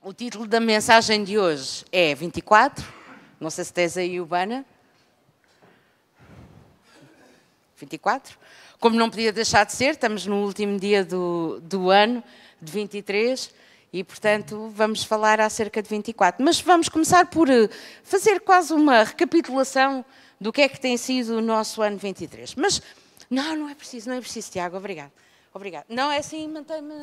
O título da mensagem de hoje é 24. Não sei se tens aí o banner. 24. Como não podia deixar de ser, estamos no último dia do, do ano, de 23, e portanto vamos falar acerca de 24. Mas vamos começar por eh, fazer quase uma recapitulação do que é que tem sido o nosso ano 23. Mas não, não é preciso, não é preciso, Tiago, obrigado. Obrigado. Não, é assim, mantém-me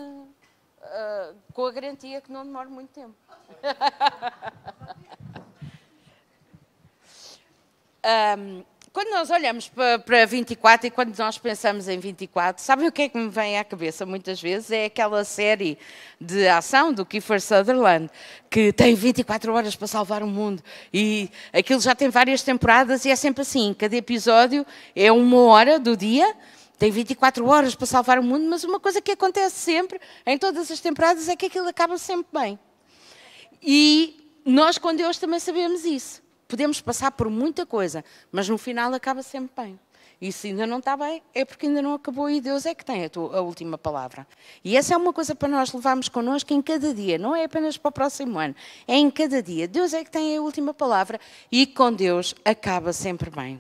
uh, com a garantia que não demora muito tempo. um, quando nós olhamos para, para 24 e quando nós pensamos em 24, sabem o que é que me vem à cabeça muitas vezes? É aquela série de ação do Kiefer Sutherland, que tem 24 horas para salvar o mundo. E aquilo já tem várias temporadas e é sempre assim: cada episódio é uma hora do dia, tem 24 horas para salvar o mundo, mas uma coisa que acontece sempre, em todas as temporadas, é que aquilo acaba sempre bem. E nós com Deus também sabemos isso podemos passar por muita coisa, mas no final acaba sempre bem. E se ainda não está bem, é porque ainda não acabou e Deus é que tem a, tua, a, última palavra. E essa é uma coisa para nós levarmos connosco em cada dia, não é apenas para o próximo ano, é em cada dia. Deus é que tem a última palavra e com Deus acaba sempre bem.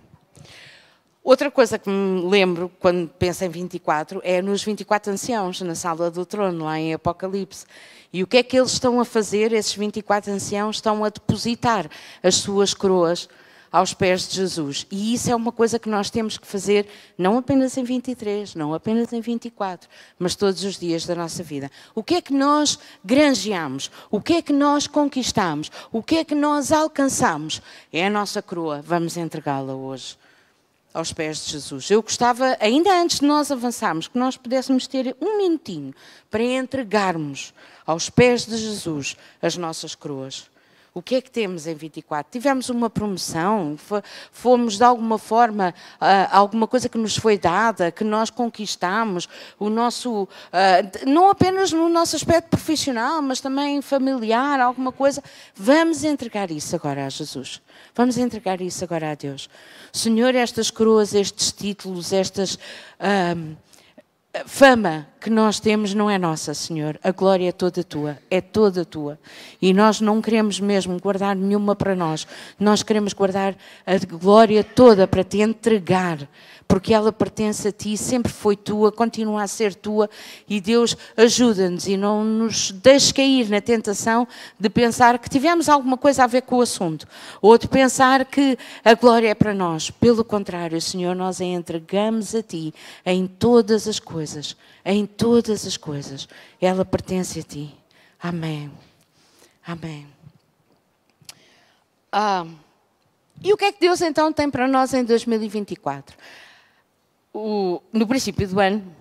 Outra coisa que me lembro quando penso em 24 é nos 24 anciãos na sala do trono, lá em Apocalipse. E o que é que eles estão a fazer? Esses 24 anciãos estão a depositar as suas coroas aos pés de Jesus. E isso é uma coisa que nós temos que fazer não apenas em 23, não apenas em 24, mas todos os dias da nossa vida. O que é que nós granjeamos? O que é que nós conquistamos? O que é que nós alcançamos? É a nossa coroa. Vamos entregá-la hoje aos pés de Jesus. Eu gostava, ainda antes de nós avançarmos, que nós pudéssemos ter um minutinho para entregarmos aos pés de Jesus as nossas coroas. O que é que temos em 24? Tivemos uma promoção? Fomos de alguma forma alguma coisa que nos foi dada, que nós conquistamos? O nosso, não apenas no nosso aspecto profissional, mas também familiar, alguma coisa. Vamos entregar isso agora a Jesus. Vamos entregar isso agora a Deus. Senhor, estas coroas, estes títulos, estas fama que nós temos não é nossa, Senhor. A glória é toda tua, é toda tua. E nós não queremos mesmo guardar nenhuma para nós. Nós queremos guardar a glória toda para te entregar porque ela pertence a ti, sempre foi tua, continua a ser tua, e Deus ajuda-nos e não nos deixe cair na tentação de pensar que tivemos alguma coisa a ver com o assunto, ou de pensar que a glória é para nós. Pelo contrário, Senhor, nós a entregamos a ti em todas as coisas, em todas as coisas. Ela pertence a ti. Amém. Amém. Ah, e o que é que Deus então tem para nós em 2024? o, no princípio do ano,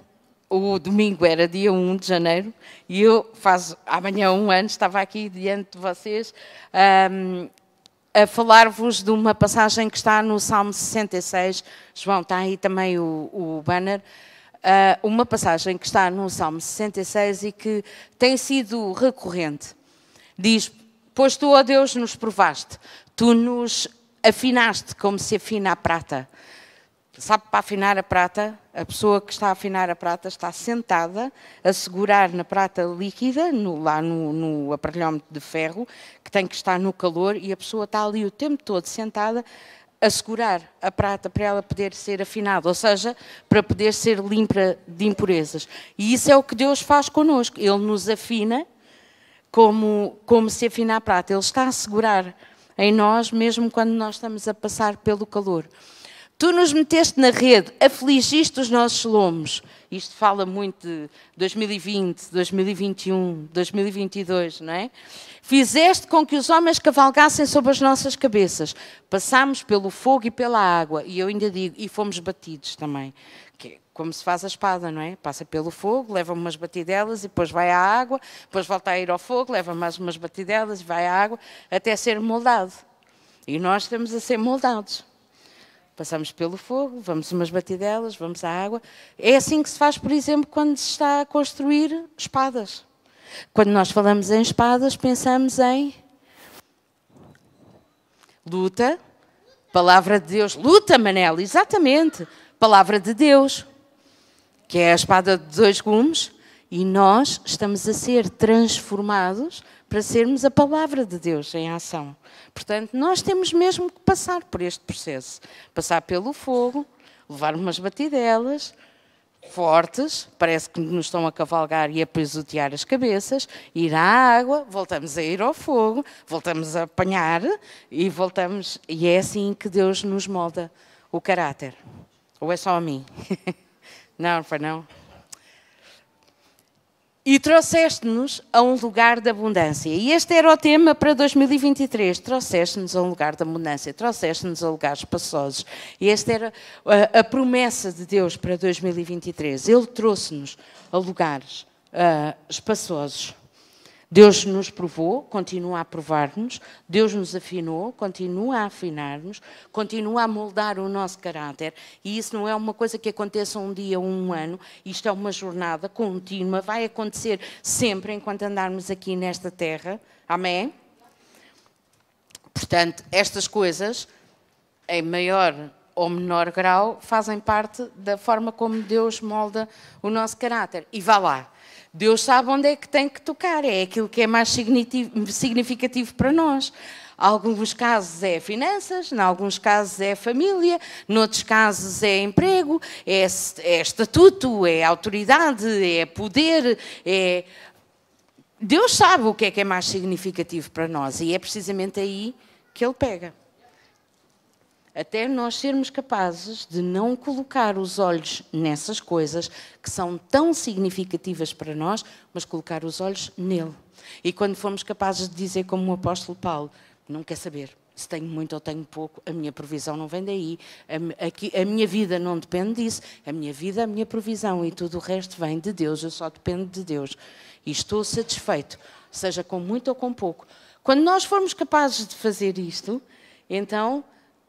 o domingo era dia 1 de janeiro, e eu, faz amanhã um ano, estava aqui diante de vocês um, a falar-vos de uma passagem que está no Salmo 66. João, está aí também o, o banner. Uh, uma passagem que está no Salmo 66 e que tem sido recorrente. Diz: Pois tu, ó Deus, nos provaste, tu nos afinaste como se afina a prata. Sabe, para afinar a prata, a pessoa que está a afinar a prata está sentada a segurar na prata líquida, no, lá no, no aparelhómetro de ferro, que tem que estar no calor, e a pessoa está ali o tempo todo sentada a segurar a prata para ela poder ser afinada, ou seja, para poder ser limpa de impurezas. E isso é o que Deus faz connosco. Ele nos afina como, como se afina a prata. Ele está a segurar em nós, mesmo quando nós estamos a passar pelo calor. Tu nos meteste na rede, afligiste os nossos lomos. Isto fala muito de 2020, 2021, 2022, não é? Fizeste com que os homens cavalgassem sobre as nossas cabeças. Passámos pelo fogo e pela água. E eu ainda digo, e fomos batidos também. Que é como se faz a espada, não é? Passa pelo fogo, leva umas batidelas e depois vai à água, depois volta a ir ao fogo, leva mais umas batidelas e vai à água, até ser moldado. E nós estamos a ser moldados. Passamos pelo fogo, vamos umas batidelas, vamos à água. É assim que se faz, por exemplo, quando se está a construir espadas. Quando nós falamos em espadas, pensamos em luta, palavra de Deus. Luta, Manela, exatamente. Palavra de Deus, que é a espada de dois gumes, E nós estamos a ser transformados para sermos a palavra de Deus em ação. Portanto, nós temos mesmo que passar por este processo passar pelo fogo, levar umas batidelas fortes, parece que nos estão a cavalgar e a pisotear as cabeças, ir à água, voltamos a ir ao fogo, voltamos a apanhar e voltamos. E é assim que Deus nos molda o caráter. Ou é só a mim? não, foi não. E trouxeste-nos a um lugar de abundância. E este era o tema para 2023. Trouxeste-nos a um lugar de abundância, trouxeste-nos a lugares espaçosos. E esta era a, a, promessa de Deus para 2023. Ele trouxe-nos a lugares uh, espaçosos. Deus nos provou, continua a provar-nos, Deus nos afinou, continua a afinar-nos, continua a moldar o nosso caráter. E isso não é uma coisa que aconteça um dia ou um ano, isto é uma jornada contínua, vai acontecer sempre enquanto andarmos aqui nesta terra. Amém? Portanto, estas coisas, em maior ou menor grau, fazem parte da forma como Deus molda o nosso caráter. E vá lá Deus sabe onde é que tem que tocar, é aquilo que é mais significativo para nós. Em alguns casos é finanças, em alguns casos é família, noutros casos é emprego, é, é estatuto, é autoridade, é poder, é... Deus sabe o que é que é mais significativo para nós e é precisamente aí que Ele pega até nós sermos capazes de não colocar os olhos nessas coisas que são tão significativas para nós, mas colocar os olhos nele. E quando formos capazes de dizer, como o apóstolo Paulo, não quer saber se tenho muito ou tenho pouco, a minha provisão não vem daí, a, a minha vida não depende disso, a minha vida, a minha provisão e tudo o resto vem de Deus, eu só dependo de Deus. E estou satisfeito, seja com muito ou com pouco. Quando nós formos capazes de fazer isto, então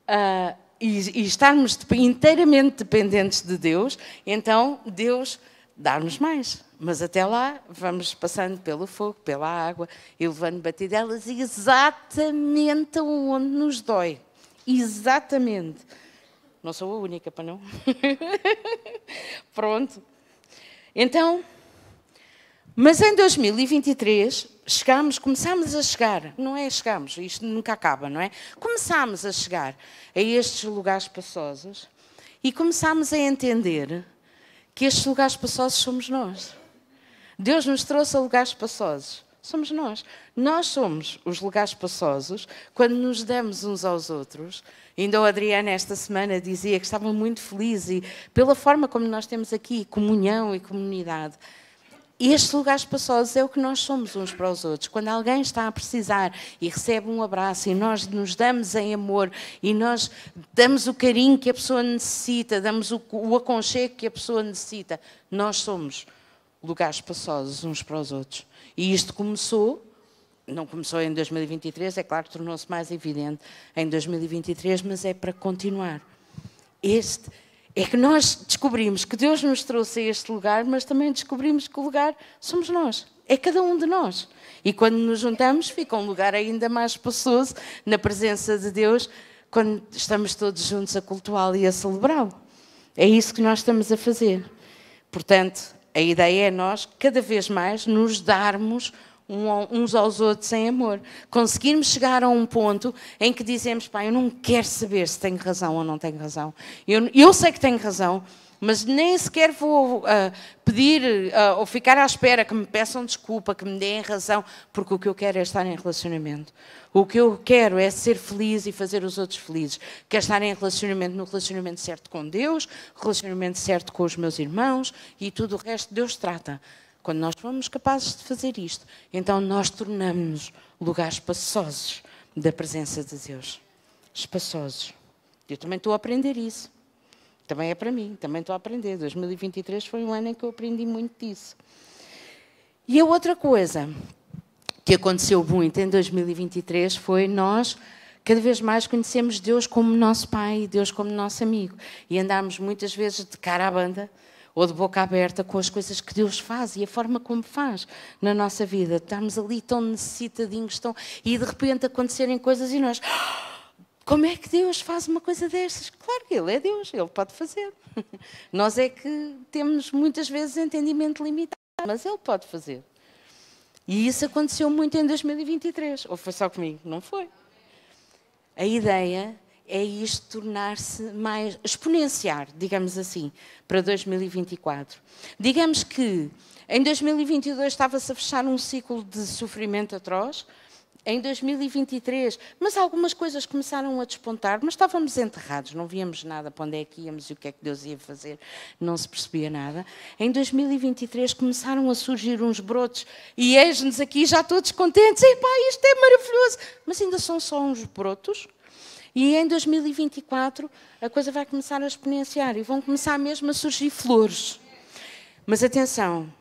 uh, e, e estarmos inteiramente dependentes de Deus, então Deus dá-nos mais. Mas até lá vamos passando pelo fogo, pela água e levando batidelas exatamente onde nos dói. Exatamente. Não sou a única, para não? Pronto. Então, mas em 2023 chegámos, começámos a chegar, não é chegámos, isto nunca acaba, não é? Começámos a chegar a estes lugares espaçosos e começámos a entender que estes lugares espaçosos somos nós. Deus nos trouxe a lugares espaçosos. Somos nós. Nós somos os lugares espaçosos quando nos damos uns aos outros. Ainda o Adriana, esta semana, dizia que estava muito feliz e pela forma como nós temos aqui comunhão e comunidade. Estes lugares espaçosos é o que nós somos uns para os outros. Quando alguém está a precisar e recebe um abraço e nós nos damos em amor e nós damos o carinho que a pessoa necessita, damos o, o aconchego que a pessoa necessita, nós somos lugares espaçosos uns para os outros. E isto começou, não começou em 2023, é claro que tornou-se mais evidente em 2023, mas é para continuar. Este é que nós descobrimos que Deus nos trouxe a este lugar, mas também descobrimos que o lugar somos nós. É cada um de nós. E quando nos juntamos, fica um lugar ainda mais espaçoso na presença de Deus, quando estamos todos juntos a cultuá-lo e a celebrá-lo. É isso que nós estamos a fazer. Portanto, a ideia é nós, cada vez mais, nos darmos uns aos outros em amor. Conseguirmos chegar a um ponto em que dizemos, pai, eu não quero saber se tenho razão ou não tenho razão. Eu, eu sei que tenho razão, mas nem sequer vou uh, pedir uh, ou ficar à espera que me peçam desculpa, que me deem razão, porque o que eu quero é estar em relacionamento. O que eu quero é ser feliz e fazer os outros felizes. Quero estar em relacionamento, no relacionamento certo com Deus, relacionamento certo com os meus irmãos e tudo o resto Deus trata. Quando nós formos capazes de fazer isto, então nós tornamos-nos lugares espaçosos da presença de Deus. Espaçosos. Eu também estou a aprender isso. Também é para mim, também estou a aprender. 2023 foi um ano em que eu aprendi muito disso. E a outra coisa que aconteceu muito em 2023 foi nós cada vez mais conhecemos Deus como nosso Pai, Deus como nosso amigo. E andámos muitas vezes de cara à banda ou de boca aberta com as coisas que Deus faz e a forma como faz na nossa vida. Estamos ali tão necessitadinhos tão... e de repente acontecerem coisas e nós. Como é que Deus faz uma coisa destas? Claro que Ele é Deus, Ele pode fazer. Nós é que temos muitas vezes entendimento limitado. mas Ele pode fazer. E isso aconteceu muito em 2023. Ou foi só comigo? Não foi. A ideia é isto tornar-se mais exponenciar, digamos assim, para 2024. Digamos que em 2022 estava-se a fechar um ciclo de sofrimento atroz, em 2023, mas algumas coisas começaram a despontar, mas estávamos enterrados, não víamos nada para onde é que íamos e o que é que Deus ia fazer, não se percebia nada. Em 2023 começaram a surgir uns brotos e eis-nos aqui já todos contentes, epá, isto é maravilhoso, mas ainda são só uns brotos. E em 2024 a coisa vai começar a exponenciar e vão começar mesmo a surgir flores. Mas atenção,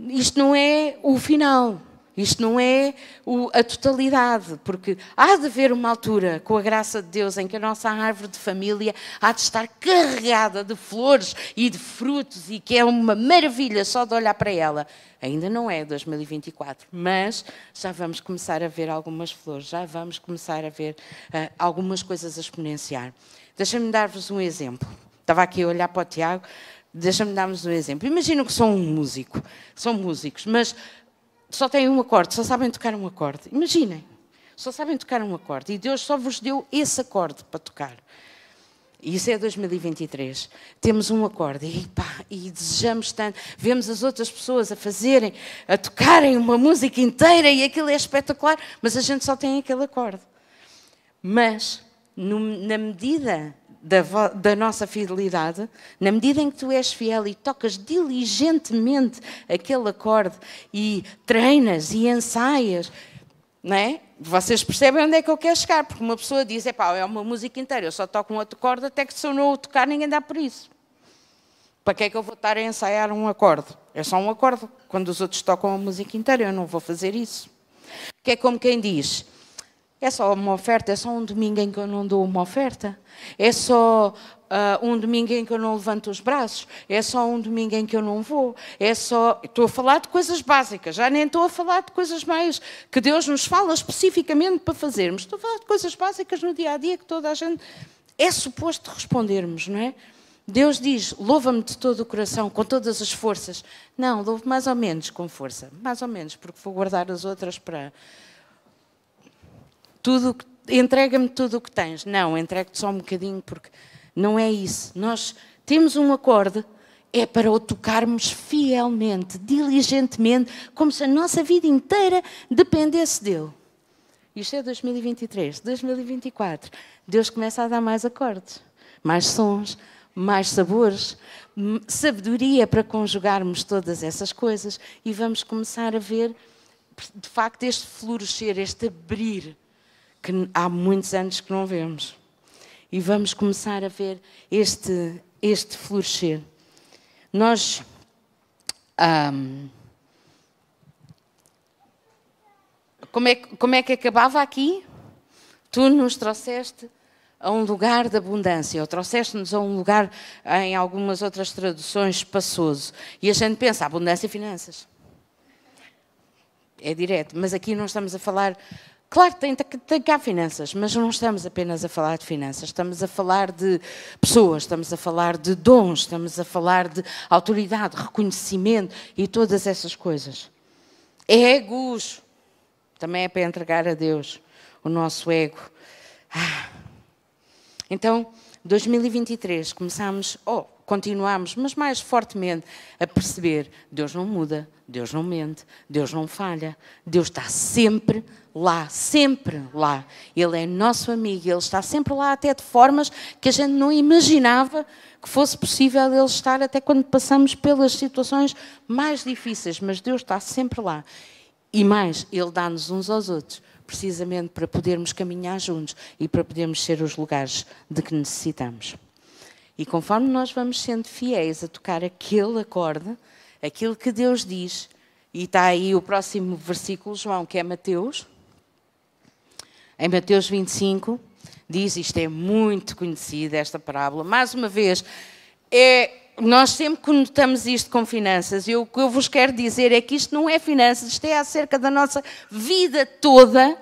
isto não é o final. Isto não é o, a totalidade, porque há de haver uma altura, com a graça de Deus, em que a nossa árvore de família há de estar carregada de flores e de frutos e que é uma maravilha só de olhar para ela. Ainda não é 2024, mas já vamos começar a ver algumas flores, já vamos começar a ver uh, algumas coisas a exponenciar. Deixa-me dar-vos um exemplo. Estava aqui a olhar para o Tiago, deixa-me dar-vos um exemplo. Imagino que sou um músico, são músicos, mas só têm um acorde, só sabem tocar um acorde. Imaginem, só sabem tocar um acorde. E Deus só vos deu esse acorde para tocar. E isso é 2023. Temos um acorde e, pá, e desejamos tanto. Vemos as outras pessoas a fazerem, a tocarem uma música inteira e aquilo é espetacular, mas a gente só tem aquele acorde. Mas, no, na medida da, da, nossa fidelidade, na medida em que tu és fiel e tocas diligentemente aquele acorde e treinas e ensaias, não é? Vocês percebem onde é que eu quero chegar, porque uma pessoa diz, é é uma música inteira, eu só toco um outro acorde, até que se eu não o tocar ninguém dá por isso. Para que é que eu vou estar a ensaiar um acorde? É só um acorde. Quando os outros tocam a música inteira, eu não vou fazer isso. Que é como quem diz, é só uma oferta, é só um domingo em que eu não dou uma oferta. É só uh, um domingo em que eu não levanto os braços. É só um domingo em que eu não vou. É só. Estou a falar de coisas básicas, já nem estou a falar de coisas mais que Deus nos fala especificamente para fazermos. Estou a falar de coisas básicas no dia a dia que toda a gente é suposto respondermos, não é? Deus diz: louva-me de todo o coração, com todas as forças. Não, louvo mais ou menos com força. Mais ou menos, porque vou guardar as outras para tudo, entrega-me tudo o que tens. Não, entrego-te só um bocadinho, porque não é isso. Nós temos um acorde, é para o tocarmos fielmente, diligentemente, como se a nossa vida inteira dependesse dele. Isto é 2023, 2024. Deus começa a dar mais acordes, mais sons, mais sabores, sabedoria para conjugarmos todas essas coisas e vamos começar a ver, de facto, este florescer, este abrir que há muitos anos que não vemos. E vamos começar a ver este, este florescer. Nós. Um, como, é, como é que acabava aqui? Tu nos trouxeste a um lugar de abundância, ou trouxeste-nos a um lugar, em algumas outras traduções, espaçoso. E a gente pensa, abundância e finanças. É direto, mas aqui não estamos a falar Claro que tem, tem cá finanças, mas não estamos apenas a falar de finanças, estamos a falar de pessoas, estamos a falar de dons, estamos a falar de autoridade, reconhecimento e todas essas coisas. Egos, também é para entregar a Deus o nosso ego. Ah. Então, 2023, começamos, oh, continuamos, mas mais fortemente, a perceber: Deus não muda, Deus não mente, Deus não falha, Deus está sempre lá, sempre lá. Ele é nosso amigo, ele está sempre lá, até de formas que a gente não imaginava que fosse possível ele estar, até quando passamos pelas situações mais difíceis, mas Deus está sempre lá. E mais, Ele dá-nos uns aos outros, precisamente para podermos caminhar juntos e para podermos ser os lugares de que necessitamos. E conforme nós vamos sendo fiéis a tocar aquele acorde, aquilo que Deus diz, e está aí o próximo versículo, João, que é Mateus, em Mateus 25, diz, isto é muito conhecido, esta parábola, mais uma vez, é, nós sempre conotamos isto com finanças, e o que eu vos quero dizer é que isto não é finanças, isto é acerca da nossa vida toda.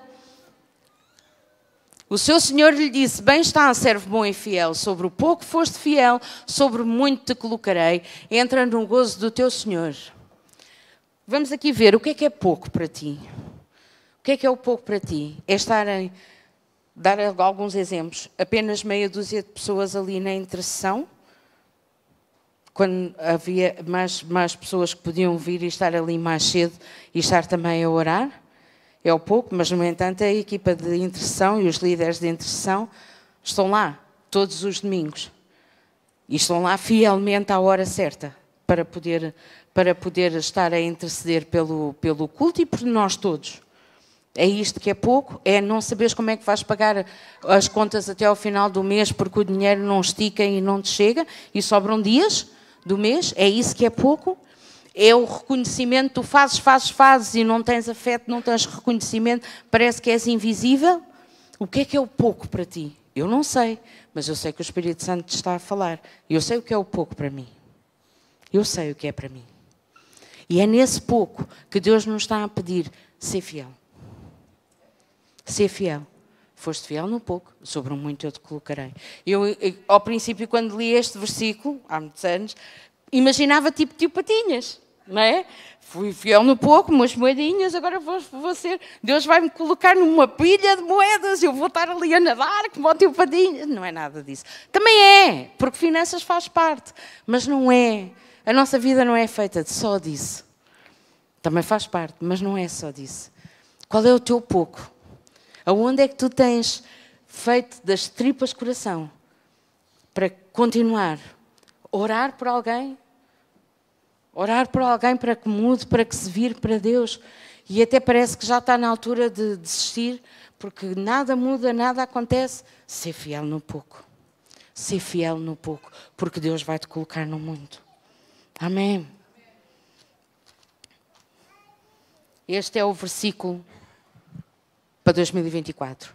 O seu Senhor lhe disse: Bem está, servo bom e fiel, sobre o pouco foste fiel, sobre muito te colocarei, entra no gozo do teu Senhor. vamos aqui ver o que é que é pouco para ti. Que é que é o pouco para ti? É estar em, dar alguns exemplos, apenas meia dúzia de pessoas ali na intercessão, quando havia mais, mais pessoas que podiam vir e estar ali mais cedo e estar também a orar. É o pouco, mas no entanto a equipa de intercessão e os líderes de intercessão estão lá todos os domingos. E estão lá fielmente à hora certa para poder, para poder estar a interceder pelo, pelo culto e por nós todos. É isto que é pouco? É não saberes como é que vais pagar as contas até ao final do mês porque o dinheiro não estica e não te chega e sobram dias do mês? É isso que é pouco? É o reconhecimento, tu fazes, fazes, fazes e não tens afeto, não tens reconhecimento, parece que és invisível? O que é que é o pouco para ti? Eu não sei, mas eu sei que o Espírito Santo te está a falar. Eu sei o que é o pouco para mim. Eu sei o que é para mim. E é nesse pouco que Deus nos está a pedir ser fiel. Ser fiel. Foste fiel no pouco, sobre o muito eu te colocarei. Eu, ao princípio, quando li este versículo, há muitos anos, imaginava tipo tio Patinhas, não é? Fui fiel no pouco, umas moedinhas, agora vou, vou ser. Deus vai me colocar numa pilha de moedas, eu vou estar ali a nadar como o teu padinho. Não é nada disso. Também é, porque finanças faz parte, mas não é. A nossa vida não é feita só disso. Também faz parte, mas não é só disso. Qual é o teu pouco? Aonde é que tu tens feito das tripas coração para continuar? Orar por alguém? Orar por alguém para que mude, para que se vire para Deus. E até parece que já está na altura de desistir, porque nada muda, nada acontece. Ser fiel no pouco. Ser fiel no pouco, porque Deus vai te colocar no mundo. Amém. Este é o versículo para 2024.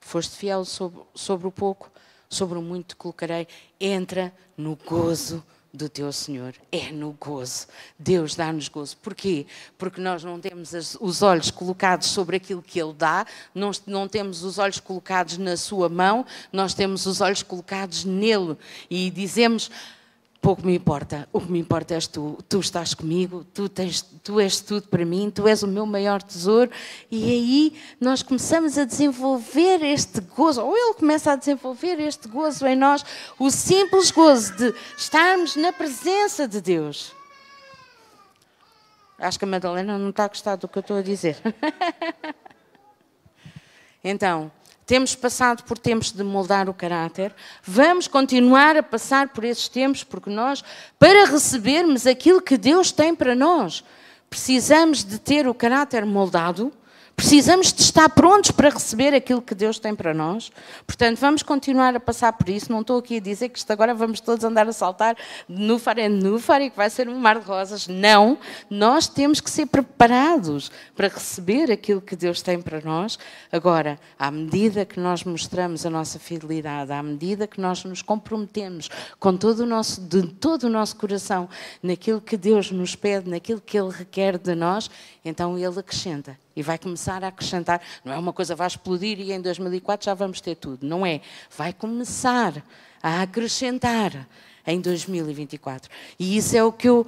Foste fiel sobre, sobre o pouco, sobre o muito te colocarei. Entra no gozo do teu Senhor. É no gozo. Deus dá-nos gozo. Porquê? Porque nós não temos os olhos colocados sobre aquilo que Ele dá, não, não temos os olhos colocados na Sua mão, nós temos os olhos colocados nele. E dizemos pouco me importa. O que me importa és tu. Tu estás comigo, tu, tens, tu és tudo para mim, tu és o meu maior tesouro. E aí nós começamos a desenvolver este gozo, ou ele começa a desenvolver este gozo em nós, o simples gozo de estarmos na presença de Deus. Acho que a Madalena não está a gostar do que eu estou a dizer. então. Temos passado por tempos de moldar o caráter, vamos continuar a passar por esses tempos, porque nós, para recebermos aquilo que Deus tem para nós, precisamos de ter o caráter moldado Precisamos de estar prontos para receber aquilo que Deus tem para nós. Portanto, vamos continuar a passar por isso. Não estou aqui a dizer que isto agora vamos todos andar a saltar de nufar em nufar e que vai ser um mar de rosas. Não. Nós temos que ser preparados para receber aquilo que Deus tem para nós. Agora, à medida que nós mostramos a nossa fidelidade, à medida que nós nos comprometemos com todo o nosso, de todo o nosso coração naquilo que Deus nos pede, naquilo que Ele requer de nós, então Ele acrescenta e vai começar a acrescentar. Não é uma coisa vai explodir e em 2004 já vamos ter tudo. Não é. Vai começar a acrescentar em 2024. E isso é o que eu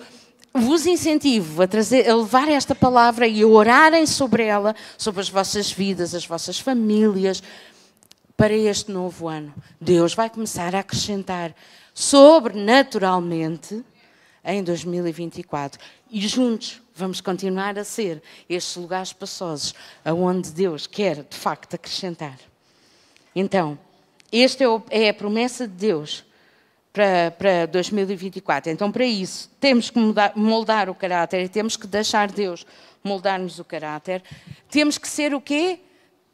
vos incentivo a, trazer, a levar esta palavra e a orarem sobre ela, sobre as vossas vidas, as vossas famílias, para este novo ano. Deus vai começar a acrescentar sobrenaturalmente em 2024. E juntos vamos continuar a ser estes lugares espaçosos aonde Deus quer, de facto, acrescentar. Então, esta é, é a promessa de Deus para, para 2024. Então, para isso, temos que mudar, moldar o caráter e temos que deixar Deus moldar-nos o caráter. Temos que ser o quê?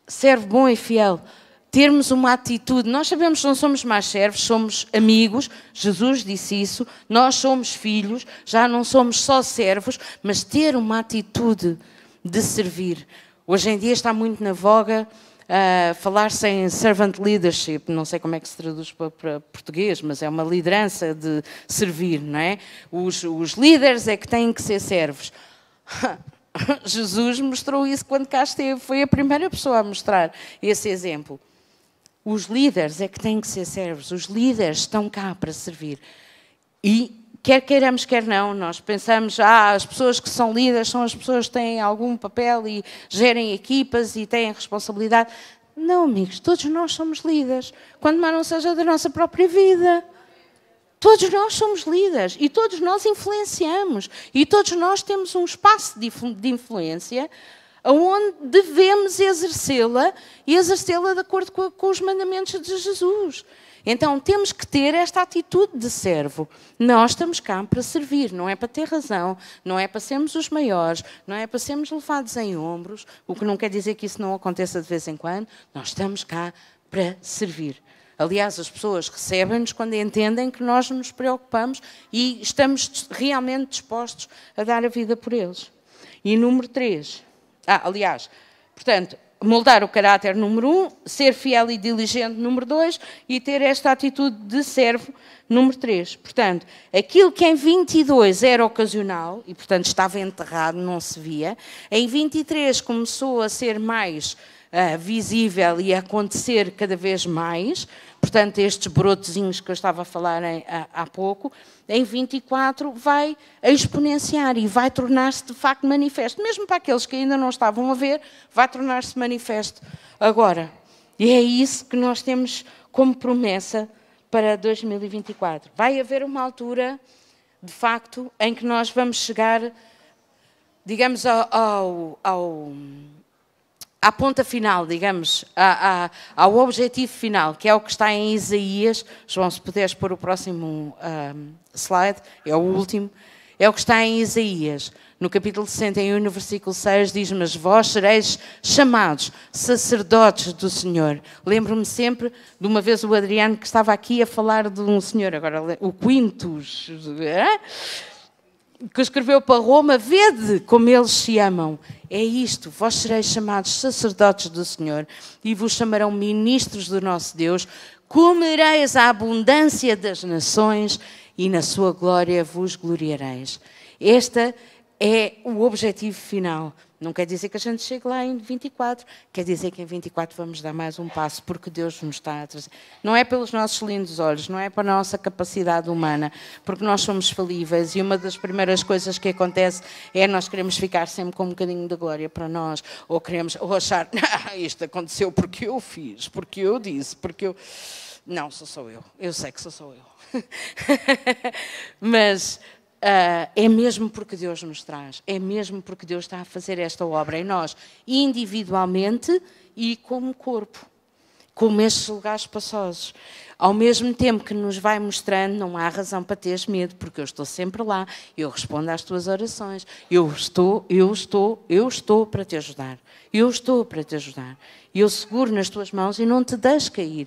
Servo bom e fiel termos uma atitude. Nós sabemos que não somos mais servos, somos amigos. Jesus disse isso. Nós somos filhos, já não somos só servos, mas ter uma atitude de servir. Hoje em dia está muito na voga uh, falar-se em servant leadership, não sei como é que se traduz para, para, português, mas é uma liderança de servir, não é? Os, os líderes é que têm que ser servos. Jesus mostrou isso quando cá esteve, foi a primeira pessoa a mostrar esse exemplo. Os líderes é que têm que ser servos, os líderes estão cá para servir. E quer queiramos, quer não, nós pensamos, ah, as pessoas que são líderes são as pessoas que têm algum papel e gerem equipas e têm responsabilidade. Não, amigos, todos nós somos líderes, quando mais não seja da nossa própria vida. Todos nós somos líderes e todos nós influenciamos e todos nós temos um espaço de influência onde devemos exercê-la e exercê-la de acordo com, os mandamentos de Jesus. Então temos que ter esta atitude de servo. Nós estamos cá para servir, não é para ter razão, não é para sermos os maiores, não é para sermos levados em ombros, o que não quer dizer que isso não aconteça de vez em quando. Nós estamos cá para servir. Aliás, as pessoas recebem-nos quando entendem que nós nos preocupamos e estamos realmente dispostos a dar a vida por eles. E número três, ah, aliás, portanto, moldar o caráter número um, ser fiel e diligente número dois e ter esta atitude de servo número três. Portanto, aquilo que em 22 era ocasional e, portanto, estava enterrado, não se via, em 23 começou a ser mais uh, visível e a acontecer cada vez mais, portanto, estes brotezinhos que eu estava a falar em, há, há pouco, em 24 vai exponenciar e vai tornar-se de facto manifesto. Mesmo para aqueles que ainda não estavam a ver, vai tornar-se manifesto agora. E é isso que nós temos como promessa para 2024. Vai haver uma altura, de facto, em que nós vamos chegar, digamos, ao, ao, ao à ponta final, digamos, à, à, ao objetivo final, que é o que está em Isaías. João, se puderes pôr o próximo um, slide, é o último. É o que está em Isaías. No capítulo 61, no versículo 6, diz: Mas vós sereis chamados sacerdotes do Senhor. Lembro-me sempre de uma vez o Adriano que estava aqui a falar de um senhor, agora o Quintus. Que escreveu para Roma, vede como eles se amam. É isto, vós sereis chamados sacerdotes do Senhor e vos chamarão ministros do nosso Deus, comereis a abundância das nações e na sua glória vos gloriareis. Esta é o objetivo final. Não quer dizer que a gente chegue lá em 24, quer dizer que em 24 vamos dar mais um passo, porque Deus nos está a trazer. Não é pelos nossos lindos olhos, não é para a nossa capacidade humana, porque nós somos falíveis e uma das primeiras coisas que acontece é nós queremos ficar sempre com um bocadinho de glória para nós, ou queremos ou achar, ah, isto aconteceu porque eu fiz, porque eu disse, porque eu. Não, sou só eu. Eu sei que sou só eu. Mas Uh, é mesmo porque Deus nos traz, é mesmo porque Deus está a fazer esta obra em nós, individualmente e como corpo, como estes lugares espaçosos. Ao mesmo tempo que nos vai mostrando, não há razão para teres medo, porque eu estou sempre lá, eu respondo às tuas orações, eu estou, eu estou, eu estou para te ajudar, eu estou para te ajudar. Eu seguro nas tuas mãos e não te deixo cair,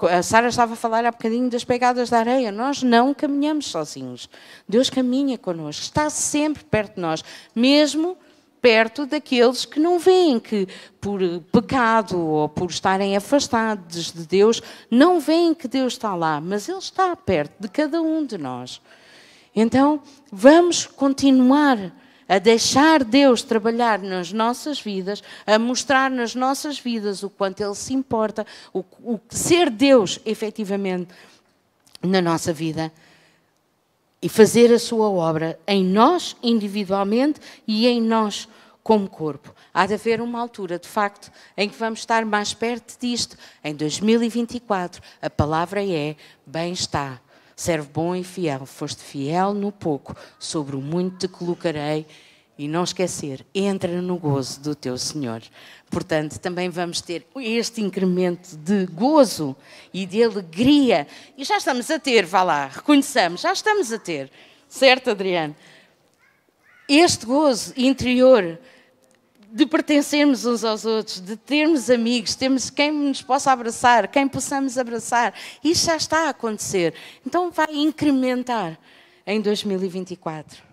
a Sara estava a falar há bocadinho das pegadas da areia. Nós não caminhamos sozinhos. Deus caminha connosco, está sempre perto de nós, mesmo perto daqueles que não veem que, por pecado ou por estarem afastados de Deus, não veem que Deus está lá, mas Ele está perto de cada um de nós. Então, vamos continuar a deixar Deus trabalhar nas nossas vidas, a mostrar nas nossas vidas o quanto Ele se importa, o, o ser Deus efetivamente na nossa vida e fazer a sua obra em nós individualmente e em nós como corpo. Há de haver uma altura, de facto, em que vamos estar mais perto disto. Em 2024, a palavra é: bem está Servo bom e fiel, foste fiel no pouco, sobre o muito te colocarei. E não esquecer, entra no gozo do teu Senhor. Portanto, também vamos ter este incremento de gozo e de alegria. E já estamos a ter, vá lá, reconheçamos, já estamos a ter. Certo, Adriano? Este gozo interior de pertencermos uns aos outros, de termos amigos, termos quem nos possa abraçar, quem possamos abraçar. Isso já está a acontecer. Então vai incrementar em 2024.